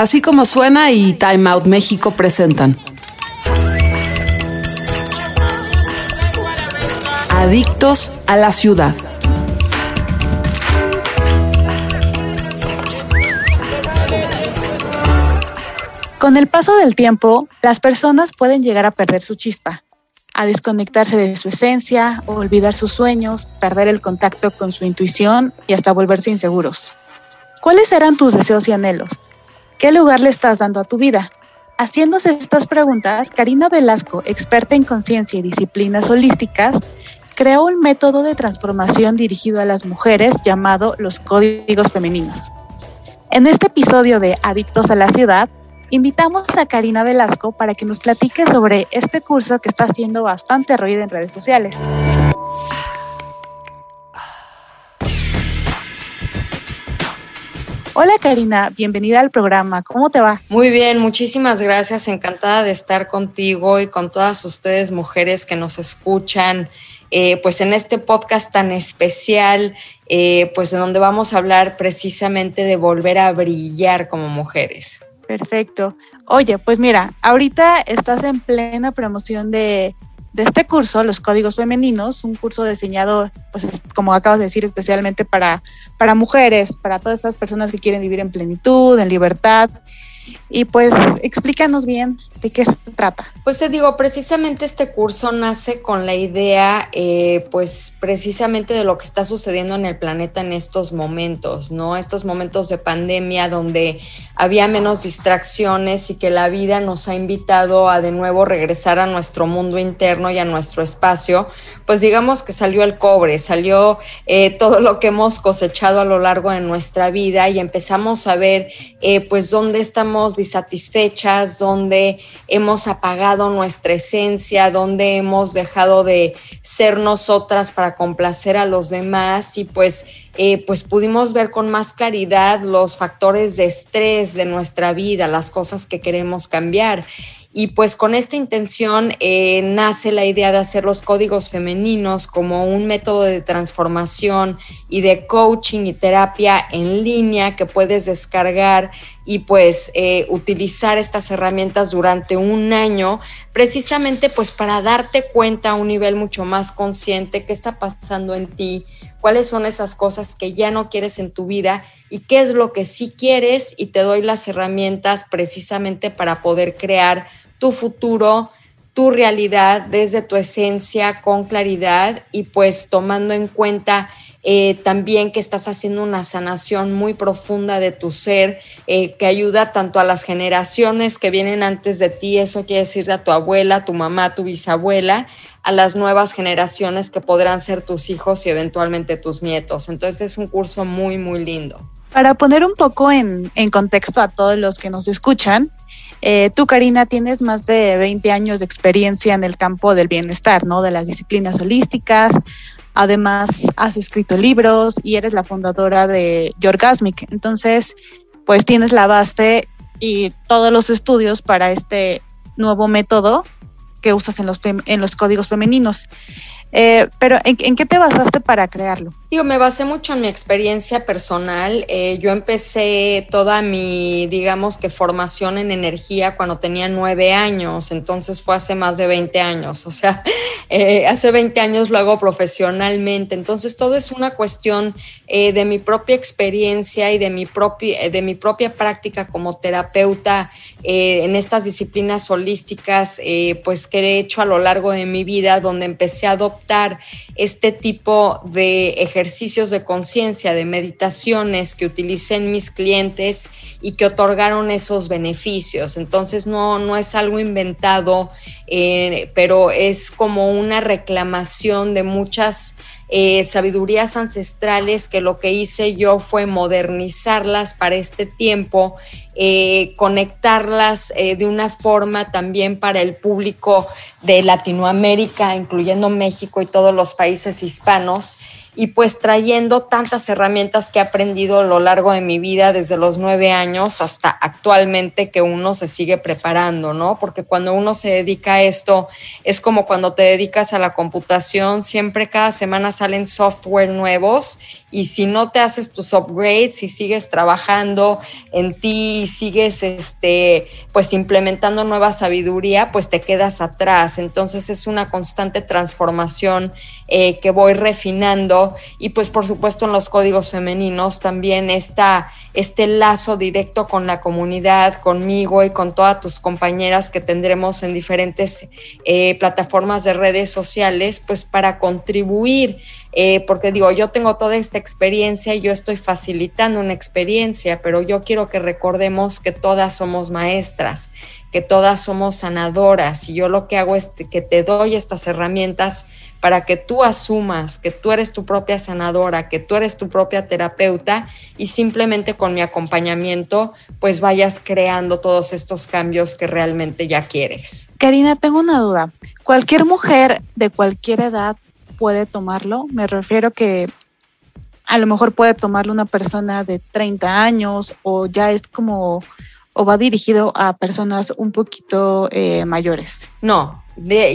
Así como suena y Time Out México presentan. Adictos a la ciudad. Con el paso del tiempo, las personas pueden llegar a perder su chispa, a desconectarse de su esencia, olvidar sus sueños, perder el contacto con su intuición y hasta volverse inseguros. ¿Cuáles eran tus deseos y anhelos? ¿Qué lugar le estás dando a tu vida? Haciéndose estas preguntas, Karina Velasco, experta en conciencia y disciplinas holísticas, creó un método de transformación dirigido a las mujeres llamado los códigos femeninos. En este episodio de Adictos a la Ciudad, invitamos a Karina Velasco para que nos platique sobre este curso que está haciendo bastante ruido en redes sociales. Hola Karina, bienvenida al programa. ¿Cómo te va? Muy bien, muchísimas gracias. Encantada de estar contigo y con todas ustedes mujeres que nos escuchan. Eh, pues en este podcast tan especial, eh, pues de donde vamos a hablar precisamente de volver a brillar como mujeres. Perfecto. Oye, pues mira, ahorita estás en plena promoción de de este curso, los códigos femeninos, un curso diseñado, pues como acabas de decir, especialmente para, para mujeres, para todas estas personas que quieren vivir en plenitud, en libertad. Y pues explícanos bien de qué se trata. Pues te digo, precisamente este curso nace con la idea, eh, pues precisamente de lo que está sucediendo en el planeta en estos momentos, ¿no? Estos momentos de pandemia donde había menos distracciones y que la vida nos ha invitado a de nuevo regresar a nuestro mundo interno y a nuestro espacio, pues digamos que salió el cobre, salió eh, todo lo que hemos cosechado a lo largo de nuestra vida y empezamos a ver eh, pues dónde estamos disatisfechas, dónde hemos apagado nuestra esencia, donde hemos dejado de ser nosotras para complacer a los demás y pues, eh, pues pudimos ver con más claridad los factores de estrés de nuestra vida, las cosas que queremos cambiar. Y pues con esta intención eh, nace la idea de hacer los códigos femeninos como un método de transformación y de coaching y terapia en línea que puedes descargar y pues eh, utilizar estas herramientas durante un año precisamente pues para darte cuenta a un nivel mucho más consciente qué está pasando en ti, cuáles son esas cosas que ya no quieres en tu vida y qué es lo que sí quieres y te doy las herramientas precisamente para poder crear tu futuro, tu realidad desde tu esencia con claridad y pues tomando en cuenta eh, también que estás haciendo una sanación muy profunda de tu ser eh, que ayuda tanto a las generaciones que vienen antes de ti, eso quiere decir a tu abuela, tu mamá, tu bisabuela, a las nuevas generaciones que podrán ser tus hijos y eventualmente tus nietos. Entonces es un curso muy, muy lindo. Para poner un poco en, contexto a todos los que nos escuchan, eh, tú, Karina, tienes más de 20 años de experiencia en el campo del bienestar, ¿no? De las disciplinas holísticas. Además, has escrito libros y eres la fundadora de Yorgasmic. Entonces, pues tienes la base y todos los estudios para este nuevo método que usas en los, en los códigos femeninos. Eh, pero ¿en, qué te basaste para crearlo? Digo, me basé mucho en mi experiencia personal. Eh, yo empecé toda mi, digamos que formación en energía cuando tenía nueve años, entonces fue hace más de 20 años, o sea, eh, hace 20 años lo hago profesionalmente, entonces todo es una cuestión de mi propia experiencia y de mi, propia, de mi propia práctica como terapeuta en estas disciplinas holísticas, pues que he hecho a lo largo de mi vida, donde empecé a adoptar este tipo de ejercicios de conciencia, de meditaciones que utilicen mis clientes y que otorgaron esos beneficios. Entonces no, no es algo inventado, eh, pero es como una reclamación de muchas eh, sabidurías ancestrales que lo que hice yo fue modernizarlas para este tiempo, eh, conectarlas eh, de una forma también para el público de Latinoamérica, incluyendo México y todos los países hispanos y pues trayendo tantas herramientas que he aprendido a lo largo de mi vida desde los nueve años hasta actualmente que uno se sigue preparando, ¿no? Porque cuando uno se dedica a esto es como cuando te dedicas a la computación, siempre cada semana salen software nuevos y si no te haces tus upgrades y sigues trabajando en ti sigues este pues implementando nueva sabiduría pues te quedas atrás entonces es una constante transformación eh, que voy refinando y pues por supuesto en los códigos femeninos también está este lazo directo con la comunidad conmigo y con todas tus compañeras que tendremos en diferentes eh, plataformas de redes sociales pues para contribuir. Eh, porque digo, yo tengo toda esta experiencia y yo estoy facilitando una experiencia, pero yo quiero que recordemos que todas somos maestras, que todas somos sanadoras y yo lo que hago es que te doy estas herramientas para que tú asumas que tú eres tu propia sanadora, que tú eres tu propia terapeuta y simplemente con mi acompañamiento pues vayas creando todos estos cambios que realmente ya quieres. Karina, tengo una duda. Cualquier mujer de cualquier edad puede tomarlo. Me refiero que a lo mejor puede tomarlo una persona de 30 años o ya es como o va dirigido a personas un poquito eh, mayores. No,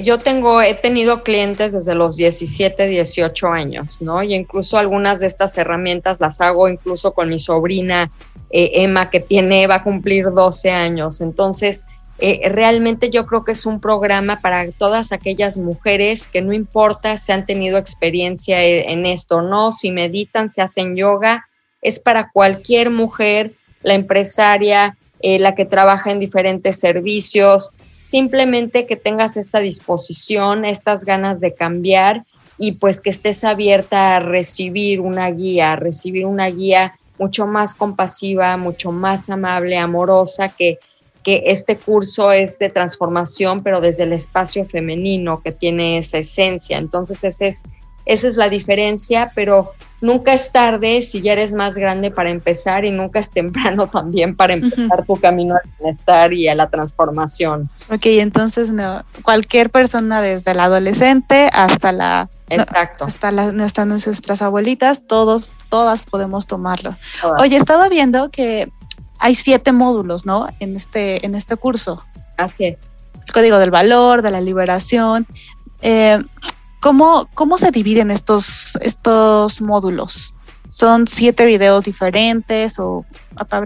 yo tengo, he tenido clientes desde los 17, 18 años, ¿no? Y incluso algunas de estas herramientas las hago incluso con mi sobrina eh, Emma, que tiene, va a cumplir 12 años. Entonces, eh, realmente yo creo que es un programa para todas aquellas mujeres que no importa si han tenido experiencia e, en esto no, si meditan, si hacen yoga, es para cualquier mujer, la empresaria, eh, la que trabaja en diferentes servicios, simplemente que tengas esta disposición, estas ganas de cambiar y pues que estés abierta a recibir una guía, a recibir una guía mucho más compasiva, mucho más amable, amorosa, que que este curso es de transformación, pero desde el espacio femenino que tiene esa esencia. Entonces, es, esa es la diferencia, pero nunca es tarde si ya eres más grande para empezar y nunca es temprano también para empezar tu camino al bienestar y a la transformación. Ok, entonces no, cualquier persona desde el adolescente hasta la... Exacto. hasta, hasta nuestras abuelitas, todos, todas podemos tomarlo. Oye, estaba viendo que hay siete módulos, ¿no? En este, en este curso. Así es. El código del valor, de la liberación. Eh, ¿cómo, ¿Cómo se dividen estos, estos módulos? ¿Son siete videos diferentes o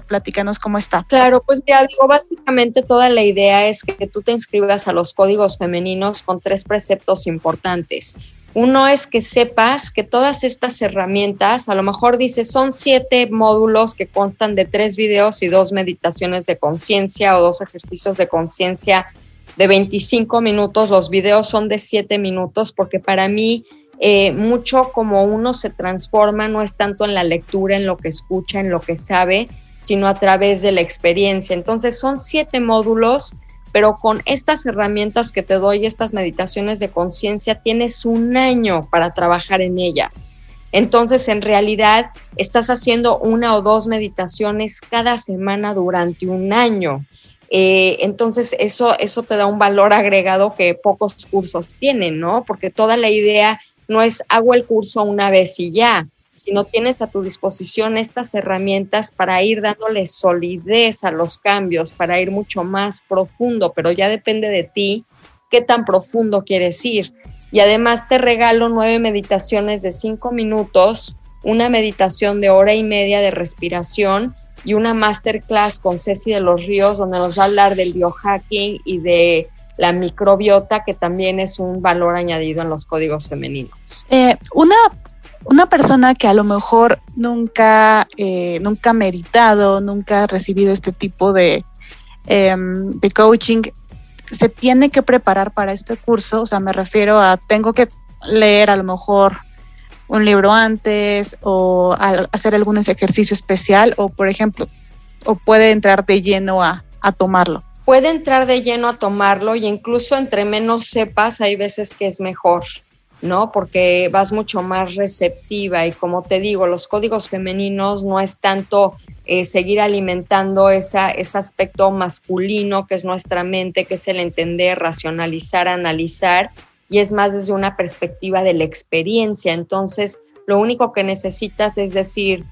platícanos cómo está? Claro, pues ya digo, básicamente toda la idea es que tú te inscribas a los códigos femeninos con tres preceptos importantes. Uno es que sepas que todas estas herramientas, a lo mejor dice, son siete módulos que constan de tres videos y dos meditaciones de conciencia o dos ejercicios de conciencia de 25 minutos. Los videos son de siete minutos porque para mí eh, mucho como uno se transforma no es tanto en la lectura, en lo que escucha, en lo que sabe, sino a través de la experiencia. Entonces son siete módulos pero con estas herramientas que te doy, estas meditaciones de conciencia, tienes un año para trabajar en ellas. Entonces, en realidad, estás haciendo una o dos meditaciones cada semana durante un año. Eh, entonces, eso, eso te da un valor agregado que pocos cursos tienen, ¿no? Porque toda la idea no es hago el curso una vez y ya, si no tienes a tu disposición estas herramientas para ir dándole solidez a los cambios, para ir mucho más profundo, pero ya depende de ti qué tan profundo quieres ir. Y además te regalo nueve meditaciones de cinco minutos, una meditación de hora y media de respiración y una masterclass con Ceci de los Ríos, donde nos va a hablar del biohacking y de la microbiota, que también es un valor añadido en los códigos femeninos. Eh, una una persona que a lo mejor nunca, eh, nunca ha meditado, nunca ha recibido este tipo de, em, de coaching, se tiene que preparar para este curso. O sea, me refiero a, tengo que leer a lo mejor un libro antes o hacer algún ejercicio especial o, por ejemplo, o puede entrar de lleno a, a tomarlo puede entrar de lleno a tomarlo y incluso entre menos sepas, hay veces que es mejor. ¿no? Porque vas mucho más receptiva y como te digo, los códigos femeninos no es tanto eh, seguir alimentando esa, ese aspecto masculino que es nuestra mente, que es el entender, racionalizar, analizar, y es más desde una perspectiva de la experiencia. Entonces, lo único que necesitas es decir,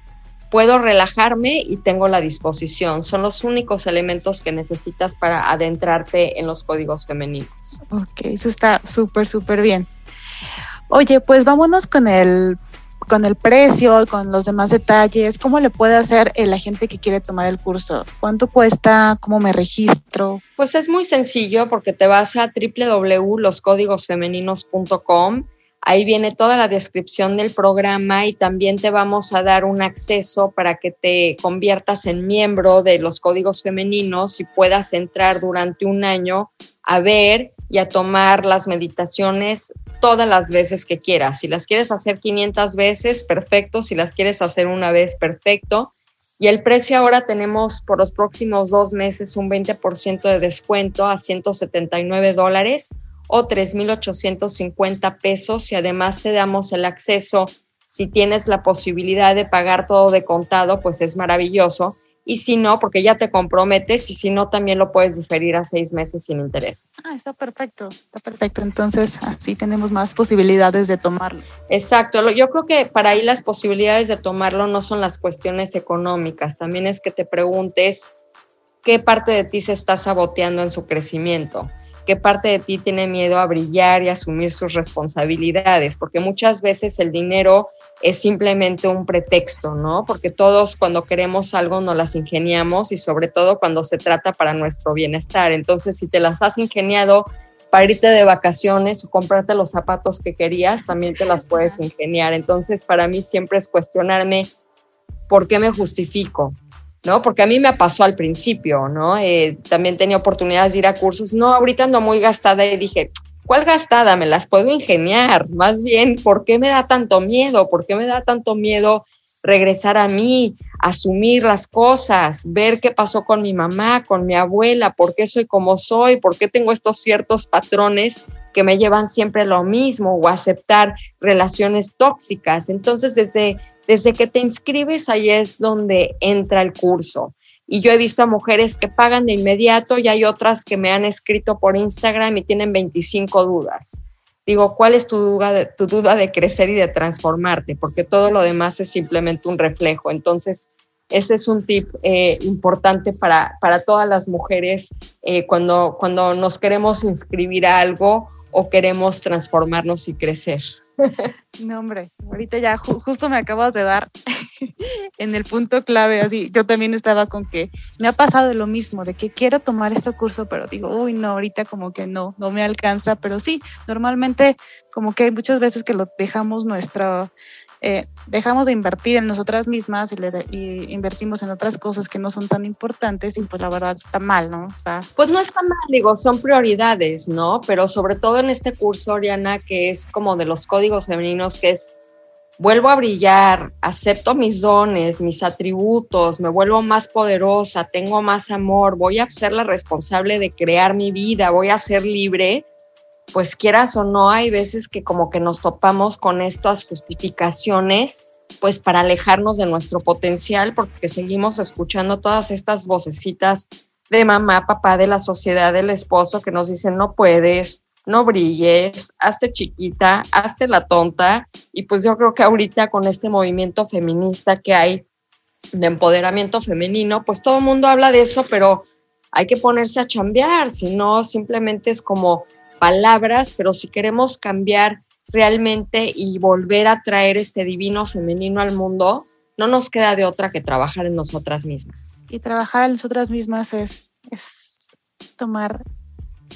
puedo relajarme y tengo la disposición. Son los únicos elementos que necesitas para adentrarte en los códigos femeninos. Ok, eso está súper, súper bien. Oye, pues vámonos con el con el precio, con los demás detalles, ¿cómo le puede hacer la gente que quiere tomar el curso? ¿Cuánto cuesta? ¿Cómo me registro? Pues es muy sencillo porque te vas a www.loscódigosfemeninos.com Ahí viene toda la descripción del programa y también te vamos a dar un acceso para que te conviertas en miembro de los códigos femeninos y puedas entrar durante un año a ver y a tomar las meditaciones todas las veces que quieras. Si las quieres hacer 500 veces, perfecto. Si las quieres hacer una vez, perfecto. Y el precio ahora tenemos por los próximos dos meses un 20% de descuento a 179 dólares o 3.850 pesos y además te damos el acceso. Si tienes la posibilidad de pagar todo de contado, pues es maravilloso. Y si no, porque ya te comprometes y si no, también lo puedes diferir a seis meses sin interés. Ah, está perfecto, está perfecto. Entonces, así tenemos más posibilidades de tomarlo. Exacto. Yo creo que para ahí las posibilidades de tomarlo no son las cuestiones económicas, también es que te preguntes qué parte de ti se está saboteando en su crecimiento qué parte de ti tiene miedo a brillar y asumir sus responsabilidades, porque muchas veces el dinero es simplemente un pretexto, ¿no? Porque todos cuando queremos algo nos las ingeniamos y sobre todo cuando se trata para nuestro bienestar. Entonces, si te las has ingeniado para irte de vacaciones o comprarte los zapatos que querías, también te las puedes ingeniar. Entonces, para mí siempre es cuestionarme por qué me justifico, ¿no? Porque a mí me pasó al principio, ¿no? Eh, también tenía oportunidades de ir a cursos. No, ahorita ando muy gastada y dije, ¿cuál gastada? Me las puedo ingeniar. Más bien, ¿por qué me da tanto miedo? ¿Por qué me da tanto miedo regresar a mí, asumir las cosas, ver qué pasó con mi mamá, con mi abuela, por qué soy como soy, por qué tengo estos ciertos patrones que me llevan siempre lo mismo o aceptar relaciones tóxicas. Entonces, desde desde que te inscribes, ahí es donde entra el curso. Y yo he visto a mujeres que pagan de inmediato y hay otras que me han escrito por Instagram y tienen 25 dudas. Digo, ¿cuál es tu duda de, crecer y de transformarte? Porque todo lo demás es simplemente un reflejo. Entonces, ese es un tip eh, importante para, para todas las mujeres eh, cuando, cuando nos queremos inscribir a algo o queremos transformarnos y crecer. No, hombre, ahorita ya justo me acabas de dar en el punto clave, así, yo también estaba con que me ha pasado lo mismo, de que quiero tomar este curso, pero digo, uy, no, ahorita como que no, no me alcanza, pero sí, normalmente como que hay muchas veces que lo dejamos nuestra, eh, dejamos de invertir en nosotras mismas y, le invertimos en otras cosas que no son tan importantes y pues la verdad está mal, ¿no? O sea, pues no está mal, digo, son prioridades, ¿no? Pero sobre todo en este curso, Oriana, que es como de los códigos femeninos, que es vuelvo a brillar, acepto mis dones, mis atributos, me vuelvo más poderosa, tengo más amor, voy a ser la responsable de crear mi vida, voy a ser libre pues quieras o no, hay veces que como que nos topamos con estas justificaciones, pues para alejarnos de nuestro potencial, porque seguimos escuchando todas estas vocecitas de mamá, papá, de la sociedad, del esposo, que nos dicen, no puedes, no brilles, hazte chiquita, hazte la tonta. Y pues yo creo que ahorita con este movimiento feminista que hay de empoderamiento femenino, pues todo el mundo habla de eso, pero hay que ponerse a chambear, si no simplemente es como palabras, pero si queremos cambiar realmente y volver a traer este divino femenino al mundo, no nos queda de otra que trabajar en nosotras mismas. Y trabajar en nosotras mismas es, es tomar,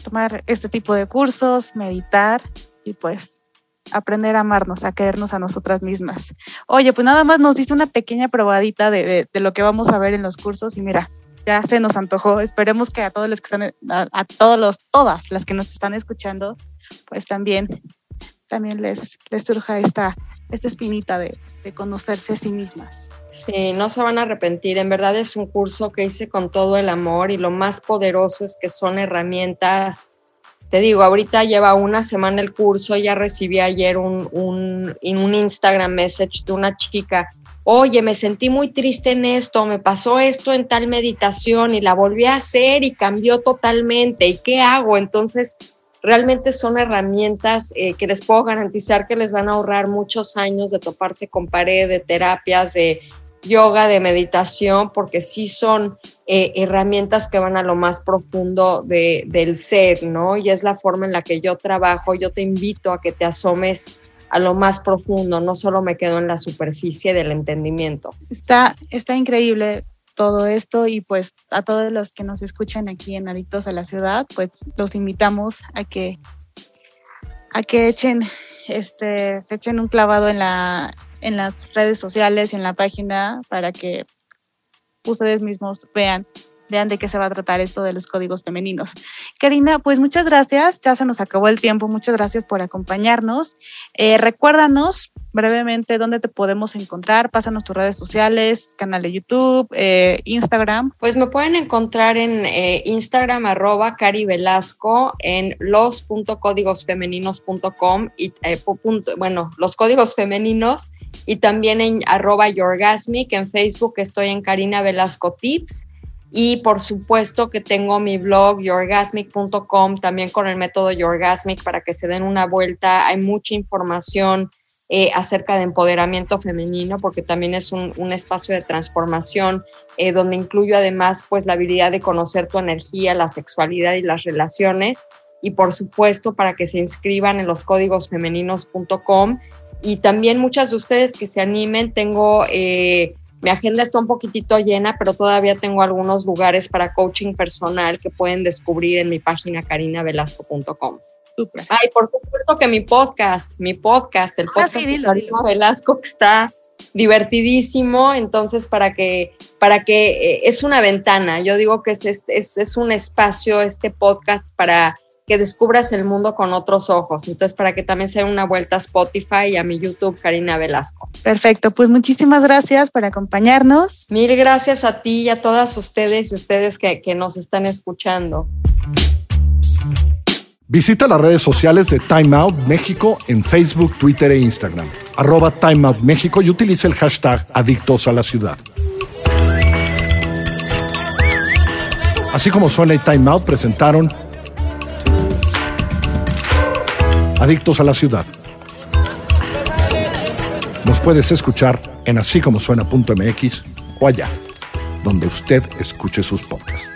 tomar este tipo de cursos, meditar y pues aprender a amarnos, a querernos a nosotras mismas. Oye, pues nada más nos diste una pequeña probadita de, de lo que vamos a ver en los cursos y mira, ya se nos antojó. Esperemos que a todos los que están, a, todos los, todas las que nos están escuchando, pues también, también les, les surja esta, esta espinita de, de conocerse a sí mismas. Sí, no se van a arrepentir. En verdad es un curso que hice con todo el amor y lo más poderoso es que son herramientas. Te digo, ahorita lleva una semana el curso, ya recibí ayer un, un, Instagram message de una chica oye, me sentí muy triste en esto, me pasó esto en tal meditación y la volví a hacer y cambió totalmente, ¿y qué hago? Entonces, realmente son herramientas eh, que les puedo garantizar que les van a ahorrar muchos años de toparse con pared, de terapias, de yoga, de meditación, porque sí son eh, herramientas que van a lo más profundo de, del ser, ¿no? Y es la forma en la que yo trabajo. Yo te invito a que te asomes a lo más profundo, no solo me quedo en la superficie del entendimiento. Está, está increíble todo esto y pues a todos los que nos escuchan aquí en Adictos a la Ciudad, pues los invitamos a que a que echen este se echen un clavado en la en las redes sociales en la página para que ustedes mismos vean vean de qué se va a tratar esto de los códigos femeninos. Karina, pues muchas gracias, ya se nos acabó el tiempo, muchas gracias por acompañarnos. Eh, recuérdanos brevemente dónde te podemos encontrar, pásanos tus redes sociales, canal de YouTube, eh, Instagram. Pues me pueden encontrar en eh, Instagram arroba Cari Velasco, en los.códigosfemeninos.com y bueno, los códigos femeninos y también en arroba Yorgasmic, en Facebook estoy en Karina Velasco Tips y por supuesto que tengo mi blog yourgasmic.com también con el método Yourgasmic para que se den una vuelta. Hay mucha información eh, acerca de empoderamiento femenino porque también es un, espacio de transformación eh, donde incluyo además pues la habilidad de conocer tu energía, la sexualidad y las relaciones. Y por supuesto para que se inscriban en los códigosfemeninos.com y también muchas de ustedes que se animen, tengo... Eh, mi agenda está un poquitito llena, pero todavía tengo algunos lugares para coaching personal que pueden descubrir en mi página carinavelasco.com. Super. Ay, por supuesto que mi podcast, mi podcast, el ah, podcast de Karina Velasco que está divertidísimo, entonces para que, para que eh, es una ventana, yo digo que es, es, es un espacio, este podcast para que descubras el mundo con otros ojos. Entonces, para que también sea una vuelta a Spotify y a mi YouTube, Karina Velasco. Perfecto, pues muchísimas gracias por acompañarnos. Mil gracias a ti y a todas ustedes y ustedes que, que nos están escuchando. Visita las redes sociales de Time Out México en Facebook, Twitter e Instagram. Arroba Time Out México y utiliza el hashtag Adictos a la Ciudad. Así como suena y Time Out presentaron Adictos a la Ciudad. Nos puedes escuchar en así como suena.mx o allá, donde usted escuche sus podcasts.